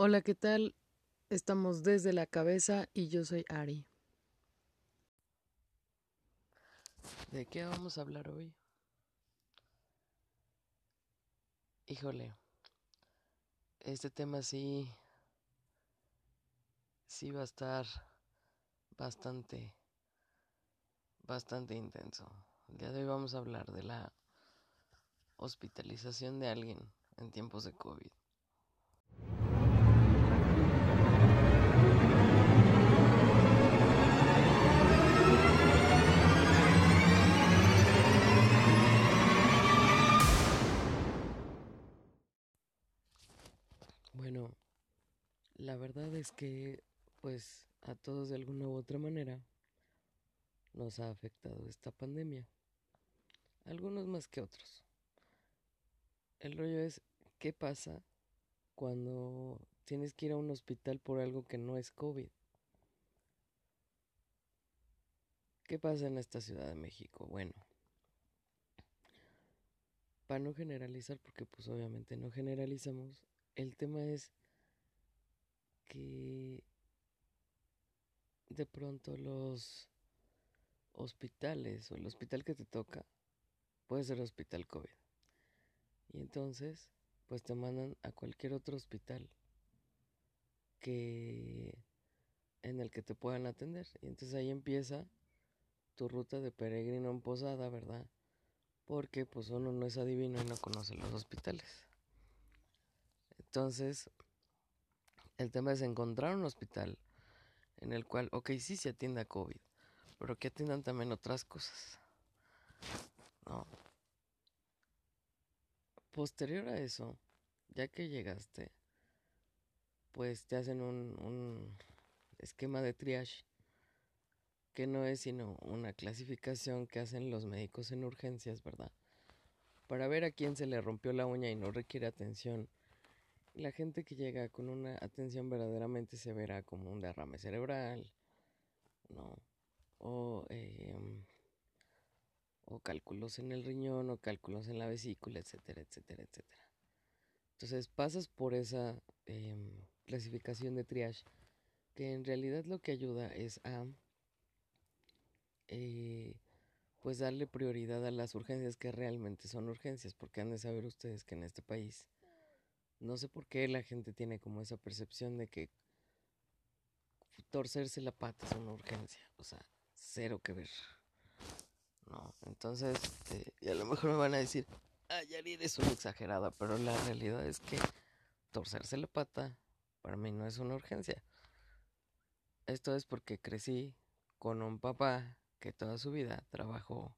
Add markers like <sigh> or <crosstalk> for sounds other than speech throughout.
Hola, ¿qué tal? Estamos desde la cabeza y yo soy Ari. ¿De qué vamos a hablar hoy? Híjole, este tema sí, sí va a estar bastante, bastante intenso. El día de hoy vamos a hablar de la hospitalización de alguien en tiempos de COVID. La verdad es que pues a todos de alguna u otra manera nos ha afectado esta pandemia. Algunos más que otros. El rollo es, ¿qué pasa cuando tienes que ir a un hospital por algo que no es COVID? ¿Qué pasa en esta Ciudad de México? Bueno, para no generalizar, porque pues obviamente no generalizamos, el tema es que de pronto los hospitales o el hospital que te toca puede ser hospital COVID. Y entonces, pues te mandan a cualquier otro hospital que en el que te puedan atender. Y entonces ahí empieza tu ruta de peregrino en posada, ¿verdad? Porque pues uno no es adivino y no conoce los hospitales. Entonces, el tema es encontrar un hospital en el cual, ok, sí se atienda COVID, pero que atiendan también otras cosas. ¿No? Posterior a eso, ya que llegaste, pues te hacen un, un esquema de triage, que no es sino una clasificación que hacen los médicos en urgencias, ¿verdad? Para ver a quién se le rompió la uña y no requiere atención. La gente que llega con una atención verdaderamente severa como un derrame cerebral, ¿no? O, eh, o cálculos en el riñón, o cálculos en la vesícula, etcétera, etcétera, etcétera. Entonces pasas por esa eh, clasificación de triage, que en realidad lo que ayuda es a eh, pues darle prioridad a las urgencias que realmente son urgencias, porque han de saber ustedes que en este país no sé por qué la gente tiene como esa percepción de que torcerse la pata es una urgencia, o sea, cero que ver. No, entonces, este, y a lo mejor me van a decir, ah, Yarid es una exagerada, pero la realidad es que torcerse la pata para mí no es una urgencia. Esto es porque crecí con un papá que toda su vida trabajó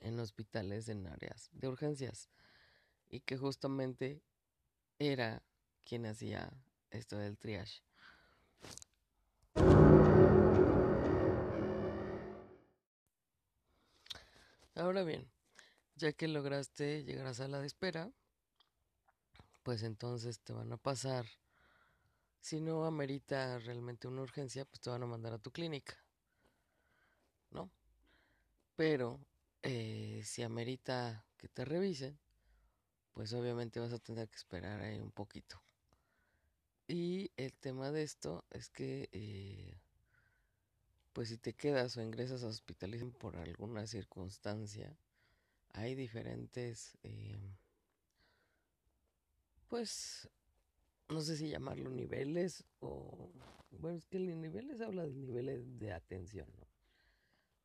en hospitales en áreas de urgencias y que justamente era quien hacía esto del triage. Ahora bien, ya que lograste llegar a sala de espera, pues entonces te van a pasar. Si no amerita realmente una urgencia, pues te van a mandar a tu clínica. ¿No? Pero eh, si amerita que te revisen, pues obviamente vas a tener que esperar ahí un poquito. Y el tema de esto es que, eh, pues si te quedas o ingresas a hospitalización por alguna circunstancia, hay diferentes, eh, pues, no sé si llamarlo niveles o, bueno, es que el niveles habla de niveles de atención, ¿no?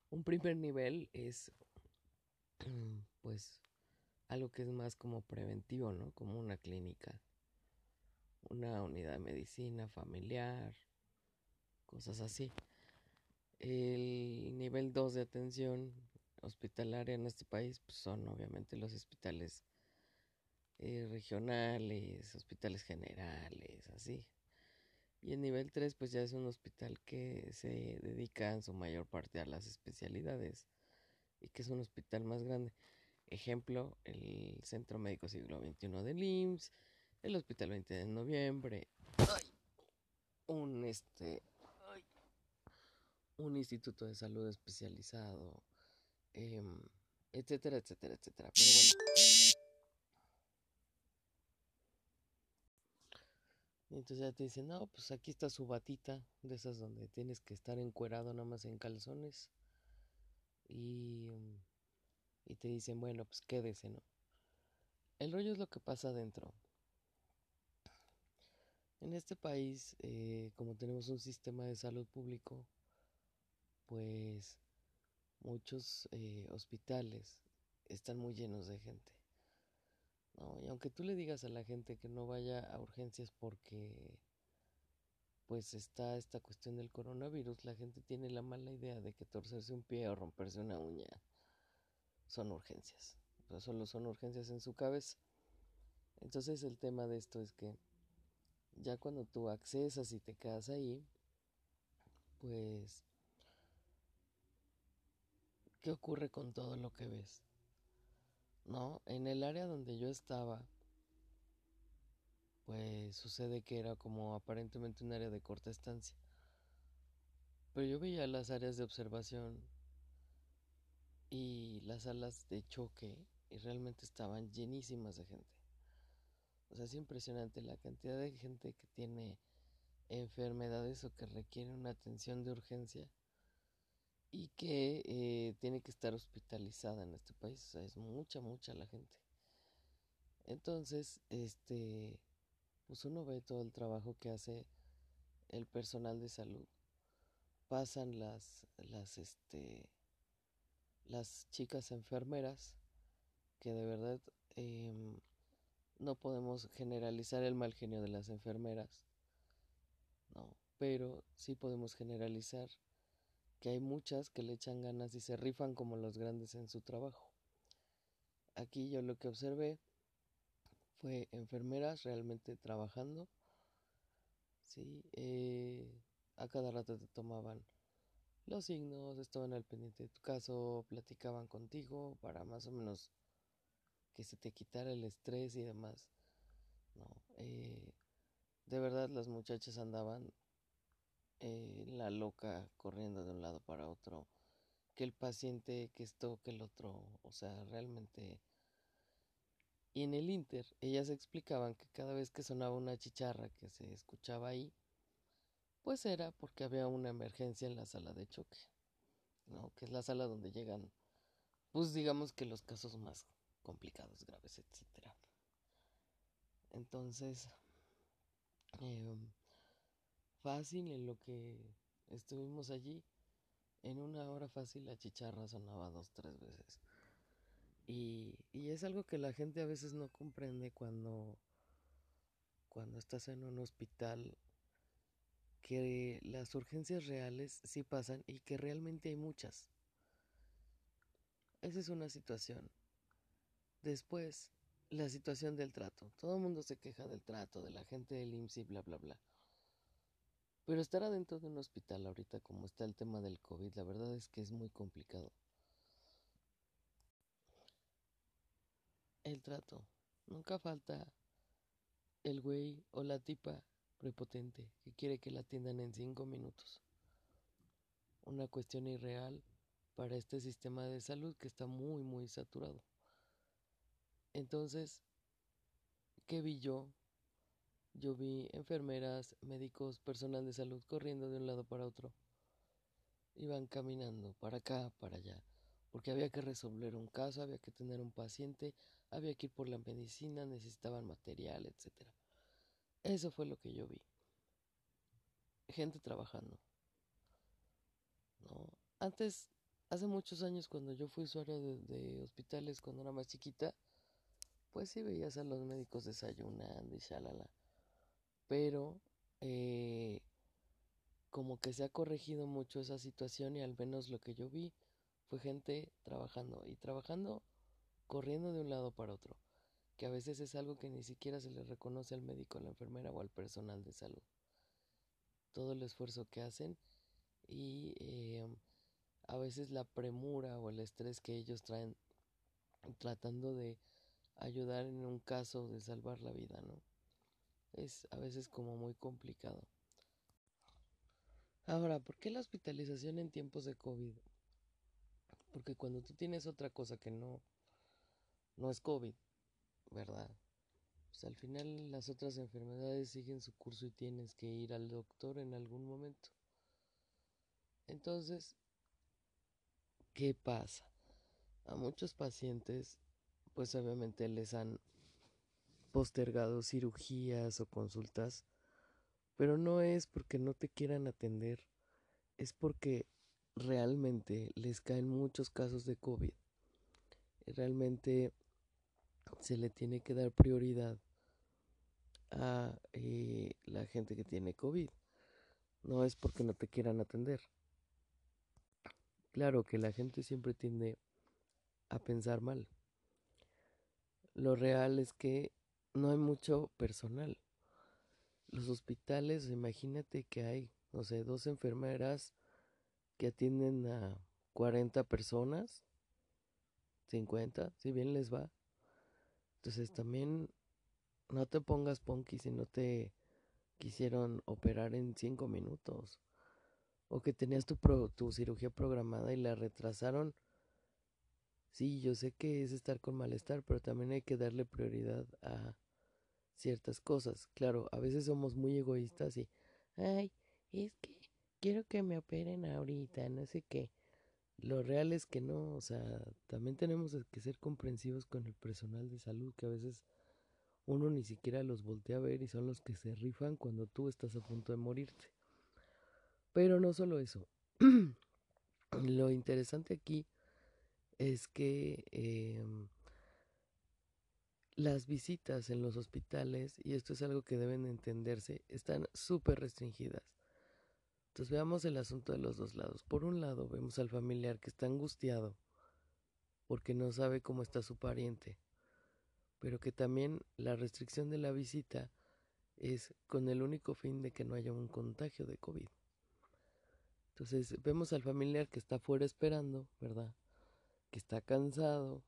Un primer nivel es, <clears throat> pues, algo que es más como preventivo, ¿no? Como una clínica, una unidad de medicina familiar, cosas así. El nivel 2 de atención hospitalaria en este país pues son obviamente los hospitales eh, regionales, hospitales generales, así. Y el nivel 3 pues ya es un hospital que se dedica en su mayor parte a las especialidades y que es un hospital más grande. Ejemplo, el Centro Médico Siglo XXI del IMSS, el Hospital 20 de Noviembre, un este un instituto de salud especializado, em, etcétera, etcétera, etcétera. Pero bueno. entonces ya te dicen, no, pues aquí está su batita, de esas donde tienes que estar encuerado nada más en calzones. Y, y te dicen, bueno, pues quédese, ¿no? El rollo es lo que pasa adentro. En este país, eh, como tenemos un sistema de salud público, pues muchos eh, hospitales están muy llenos de gente. ¿no? Y aunque tú le digas a la gente que no vaya a urgencias porque pues está esta cuestión del coronavirus, la gente tiene la mala idea de que torcerse un pie o romperse una uña son urgencias. Solo son urgencias en su cabeza. Entonces el tema de esto es que ya cuando tú accesas y te quedas ahí, pues, ¿qué ocurre con todo lo que ves? No, en el área donde yo estaba, pues sucede que era como aparentemente un área de corta estancia. Pero yo veía las áreas de observación y las salas de choque y realmente estaban llenísimas de gente. O sea, es impresionante la cantidad de gente que tiene enfermedades o que requiere una atención de urgencia y que eh, tiene que estar hospitalizada en este país. O sea, es mucha, mucha la gente. Entonces, este, pues uno ve todo el trabajo que hace el personal de salud. Pasan las, las, este, las chicas enfermeras que de verdad eh, no podemos generalizar el mal genio de las enfermeras, no, pero sí podemos generalizar que hay muchas que le echan ganas y se rifan como los grandes en su trabajo. Aquí yo lo que observé fue enfermeras realmente trabajando, sí, eh, a cada rato te tomaban los signos, estaban al pendiente de tu caso, platicaban contigo para más o menos que se te quitara el estrés y demás. No, eh, de verdad las muchachas andaban eh, la loca corriendo de un lado para otro, que el paciente, que esto, que el otro, o sea, realmente... Y en el Inter, ellas explicaban que cada vez que sonaba una chicharra que se escuchaba ahí, pues era porque había una emergencia en la sala de choque, ¿no? Que es la sala donde llegan, pues digamos que los casos más complicados, graves, etcétera. Entonces, eh, fácil en lo que estuvimos allí, en una hora fácil la chicharra sonaba dos, tres veces. Y, y es algo que la gente a veces no comprende cuando, cuando estás en un hospital, que las urgencias reales sí pasan y que realmente hay muchas. Esa es una situación. Después, la situación del trato. Todo el mundo se queja del trato, de la gente del IMSS y bla, bla, bla. Pero estar adentro de un hospital ahorita como está el tema del COVID, la verdad es que es muy complicado. El trato. Nunca falta el güey o la tipa prepotente que quiere que la atiendan en cinco minutos. Una cuestión irreal para este sistema de salud que está muy, muy saturado. Entonces, ¿qué vi yo? Yo vi enfermeras, médicos, personal de salud corriendo de un lado para otro. Iban caminando para acá, para allá, porque había que resolver un caso, había que tener un paciente, había que ir por la medicina, necesitaban material, etc. Eso fue lo que yo vi. Gente trabajando. ¿No? Antes, hace muchos años, cuando yo fui usuario de, de hospitales, cuando era más chiquita, pues sí veías a los médicos desayunando y shalala. Pero eh, como que se ha corregido mucho esa situación y al menos lo que yo vi fue gente trabajando y trabajando corriendo de un lado para otro, que a veces es algo que ni siquiera se le reconoce al médico, a la enfermera o al personal de salud. Todo el esfuerzo que hacen y eh, a veces la premura o el estrés que ellos traen tratando de ayudar en un caso de salvar la vida, ¿no? Es a veces como muy complicado. Ahora, ¿por qué la hospitalización en tiempos de COVID? Porque cuando tú tienes otra cosa que no, no es COVID, ¿verdad? pues al final las otras enfermedades siguen su curso y tienes que ir al doctor en algún momento. Entonces, ¿qué pasa? A muchos pacientes, pues obviamente les han postergado cirugías o consultas, pero no es porque no te quieran atender, es porque realmente les caen muchos casos de COVID. Realmente se le tiene que dar prioridad a eh, la gente que tiene COVID. No es porque no te quieran atender. Claro que la gente siempre tiende a pensar mal. Lo real es que no hay mucho personal. Los hospitales, imagínate que hay, no sé, dos enfermeras que atienden a 40 personas, 50, si bien les va. Entonces también no te pongas punky si no te quisieron operar en 5 minutos. O que tenías tu, tu cirugía programada y la retrasaron. Sí, yo sé que es estar con malestar, pero también hay que darle prioridad a ciertas cosas. Claro, a veces somos muy egoístas y, ay, es que quiero que me operen ahorita, no sé qué. Lo real es que no, o sea, también tenemos que ser comprensivos con el personal de salud, que a veces uno ni siquiera los voltea a ver y son los que se rifan cuando tú estás a punto de morirte. Pero no solo eso. <clears throat> Lo interesante aquí es que em, las visitas en los hospitales, y esto es algo que deben entenderse, están súper restringidas. Entonces veamos el asunto de los dos lados. Por un lado vemos al familiar que está angustiado porque no sabe cómo está su pariente, pero que también la restricción de la visita es con el único fin de que no haya un contagio de COVID. Entonces vemos al familiar que está fuera esperando, ¿verdad? Que está cansado,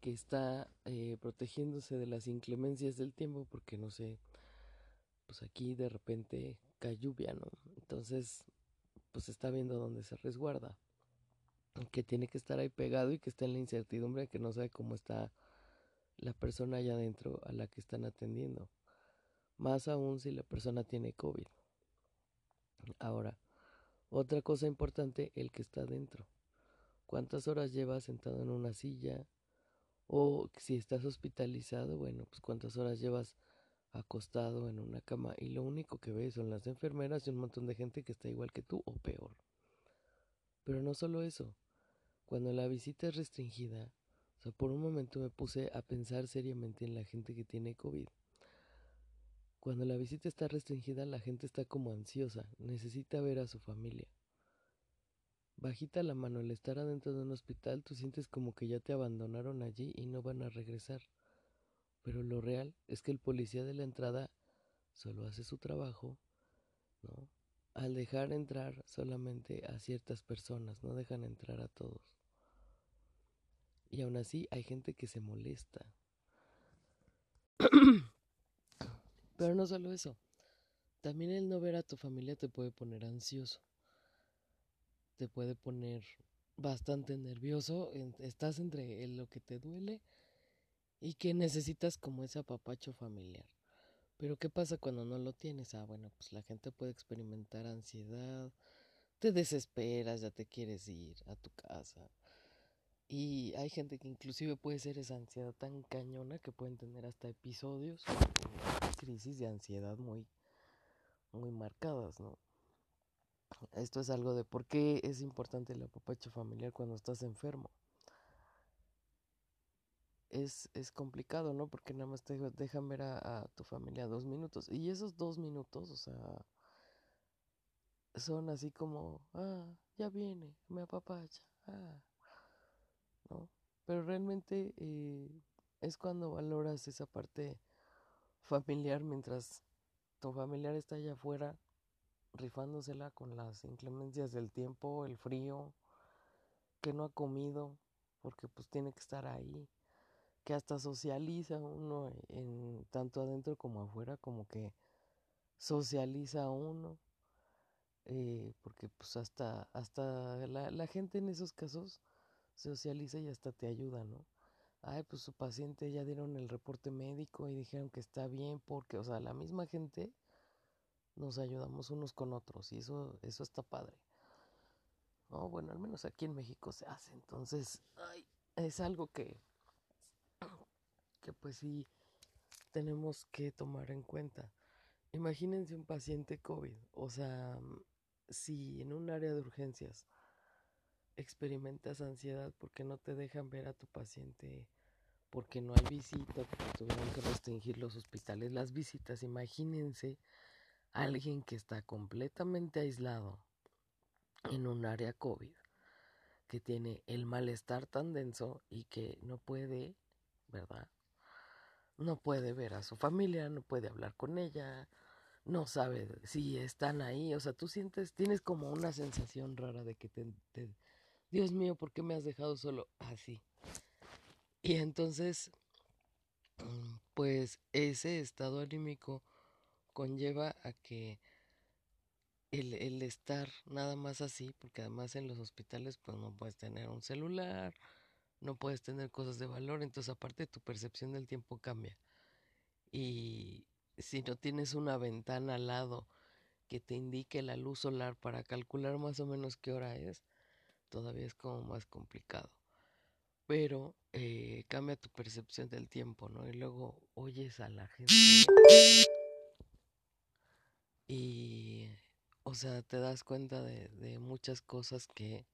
que está eh, protegiéndose de las inclemencias del tiempo, porque no sé, pues aquí de repente cae lluvia, ¿no? Entonces, pues está viendo dónde se resguarda, que tiene que estar ahí pegado y que está en la incertidumbre, que no sabe cómo está la persona allá adentro a la que están atendiendo. Más aún si la persona tiene COVID. Ahora, otra cosa importante, el que está adentro. ¿Cuántas horas llevas sentado en una silla? O si estás hospitalizado, bueno, pues cuántas horas llevas acostado en una cama y lo único que ves son las enfermeras y un montón de gente que está igual que tú o peor. Pero no solo eso, cuando la visita es restringida, o sea, por un momento me puse a pensar seriamente en la gente que tiene COVID. Cuando la visita está restringida, la gente está como ansiosa, necesita ver a su familia. Bajita la mano, al estar adentro de un hospital, tú sientes como que ya te abandonaron allí y no van a regresar. Pero lo real es que el policía de la entrada solo hace su trabajo, ¿no? Al dejar entrar solamente a ciertas personas, no dejan entrar a todos. Y aún así hay gente que se molesta. <coughs> Pero no solo eso, también el no ver a tu familia te puede poner ansioso te puede poner bastante nervioso, estás entre lo que te duele y que necesitas como ese apapacho familiar. Pero ¿qué pasa cuando no lo tienes? Ah, bueno, pues la gente puede experimentar ansiedad, te desesperas, ya te quieres ir a tu casa. Y hay gente que inclusive puede ser esa ansiedad tan cañona que pueden tener hasta episodios crisis de ansiedad muy, muy marcadas, ¿no? Esto es algo de por qué es importante el apapacho familiar cuando estás enfermo. Es, es complicado, ¿no? Porque nada más te dejan ver a, tu familia dos minutos. Y esos dos minutos, o sea, son así como, ah, ya viene, me apapacha, ah, ¿no? Pero realmente eh, es cuando valoras esa parte familiar mientras tu familiar está allá afuera rifándosela con las inclemencias del tiempo, el frío, que no ha comido, porque pues tiene que estar ahí, que hasta socializa uno en tanto adentro como afuera, como que socializa uno, eh, porque pues hasta, hasta la, la gente en esos casos socializa y hasta te ayuda, ¿no? ay, pues su paciente ya dieron el reporte médico y dijeron que está bien porque, o sea, la misma gente nos ayudamos unos con otros y eso, eso está padre. No, bueno, al menos aquí en México se hace. Entonces, ay, es algo que, que pues sí tenemos que tomar en cuenta. Imagínense un paciente COVID, o sea, si en un área de urgencias experimentas ansiedad porque no te dejan ver a tu paciente, porque no hay visita, porque tuvieron que restringir los hospitales, las visitas, imagínense alguien que está completamente aislado en un área COVID, que tiene el malestar tan denso y que no puede, ¿verdad? No puede ver a su familia, no puede hablar con ella, no sabe si están ahí, o sea, tú sientes, tienes como una sensación rara de que te, Dios mío, ¿por qué me has dejado solo así? Y entonces, <clears throat> pues ese estado anímico conlleva a que el, el, estar nada más así, porque además en los hospitales pues no puedes tener un celular, no puedes tener cosas de valor, entonces aparte tu percepción del tiempo cambia. Y si no tienes una ventana al lado que te indique la luz solar para calcular más o menos qué hora es, todavía es como más complicado. Pero eh, cambia tu percepción del tiempo, ¿no? Y luego oyes a la gente y, o sea, te das cuenta de, de muchas cosas que,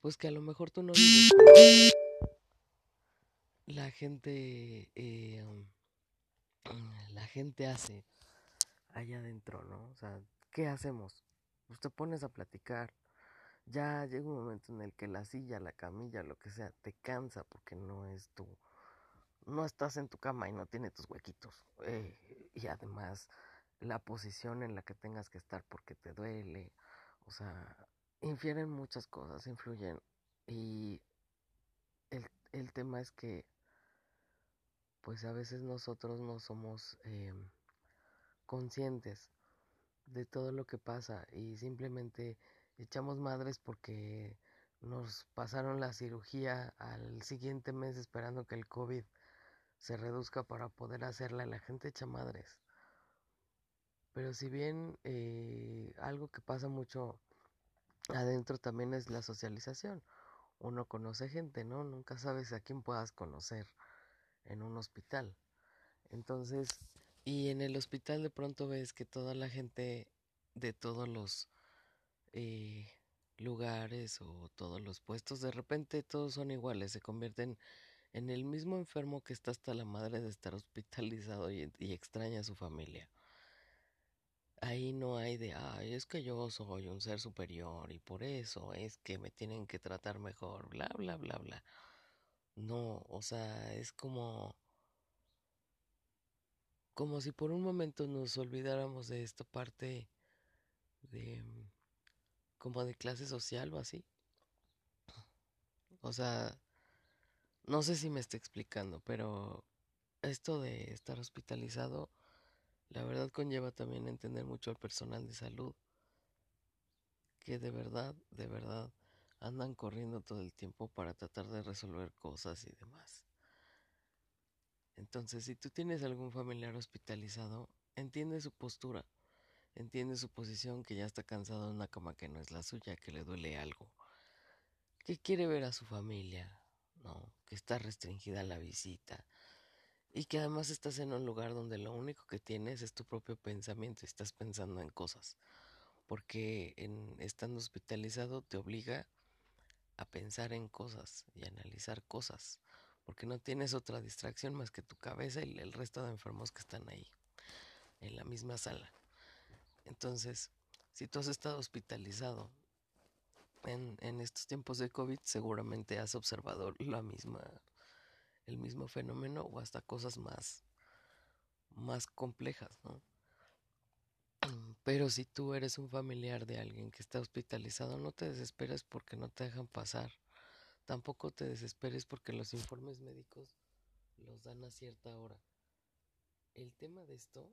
pues que a lo mejor tú no vives. La gente, eh, la gente hace allá adentro, ¿no? O sea, ¿qué hacemos? Pues te pones a platicar. Ya llega un momento en el que la silla, la camilla, lo que sea, te cansa porque no es tu, no estás en tu cama y no tiene tus huequitos. Eh, y además la posición en la que tengas que estar porque te duele, o sea, infieren muchas cosas, influyen. Y el, el tema es que, pues a veces nosotros no somos eh, conscientes de todo lo que pasa y simplemente echamos madres porque nos pasaron la cirugía al siguiente mes esperando que el COVID se reduzca para poder hacerla. La gente echa madres. Pero si bien eh, algo que pasa mucho adentro también es la socialización. Uno conoce gente, ¿no? Nunca sabes a quién puedas conocer en un hospital. Entonces, y en el hospital de pronto ves que toda la gente de todos los eh, lugares o todos los puestos, de repente todos son iguales, se convierten en el mismo enfermo que está hasta la madre de estar <laughs> hospitalizado y, y extraña a su familia ahí no hay de, ay, es que yo soy un ser superior y por eso es que me tienen que tratar mejor, bla, bla, bla, bla. No, o sea, es como, como si por un momento nos olvidáramos de esta parte de, como de clase social o así. O sea, no sé si me está explicando, pero esto de estar hospitalizado la verdad conlleva también entender mucho al personal de salud, que de verdad, de verdad, andan corriendo todo el tiempo para tratar de resolver cosas y demás. Entonces, si tú tienes algún familiar hospitalizado, entiende su postura, entiende su posición, que ya está cansado en una cama que no es la suya, que le duele algo, que quiere ver a su familia, ¿no? Que está restringida la visita, y que además estás en un lugar donde lo único que tienes es tu propio pensamiento estás pensando en cosas. Porque en, estando hospitalizado te obliga a pensar en cosas y analizar cosas. Porque no tienes otra distracción más que tu cabeza y el resto de enfermos que están ahí, en la misma sala. Entonces, si tú has estado hospitalizado en, en estos tiempos de COVID, seguramente has observado la misma el mismo fenómeno o hasta cosas más, más complejas, ¿no? <clears throat> Pero si tú eres un familiar de alguien que está hospitalizado, no te desesperes porque no te dejan pasar. Tampoco te desesperes porque los informes médicos los dan a cierta hora. El tema de esto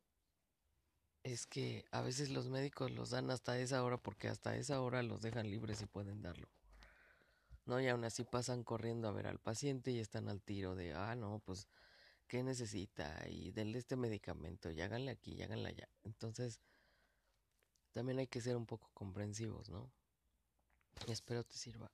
es que a veces los médicos los dan hasta esa hora porque hasta esa hora los dejan libres y pueden darlo. ¿No? Y aún así pasan corriendo a ver al paciente y están al tiro de, ah, no, pues, ¿qué necesita? Y denle este medicamento, y háganle aquí, y háganle allá. Entonces, también hay que ser un poco comprensivos, ¿no? Y espero te sirva.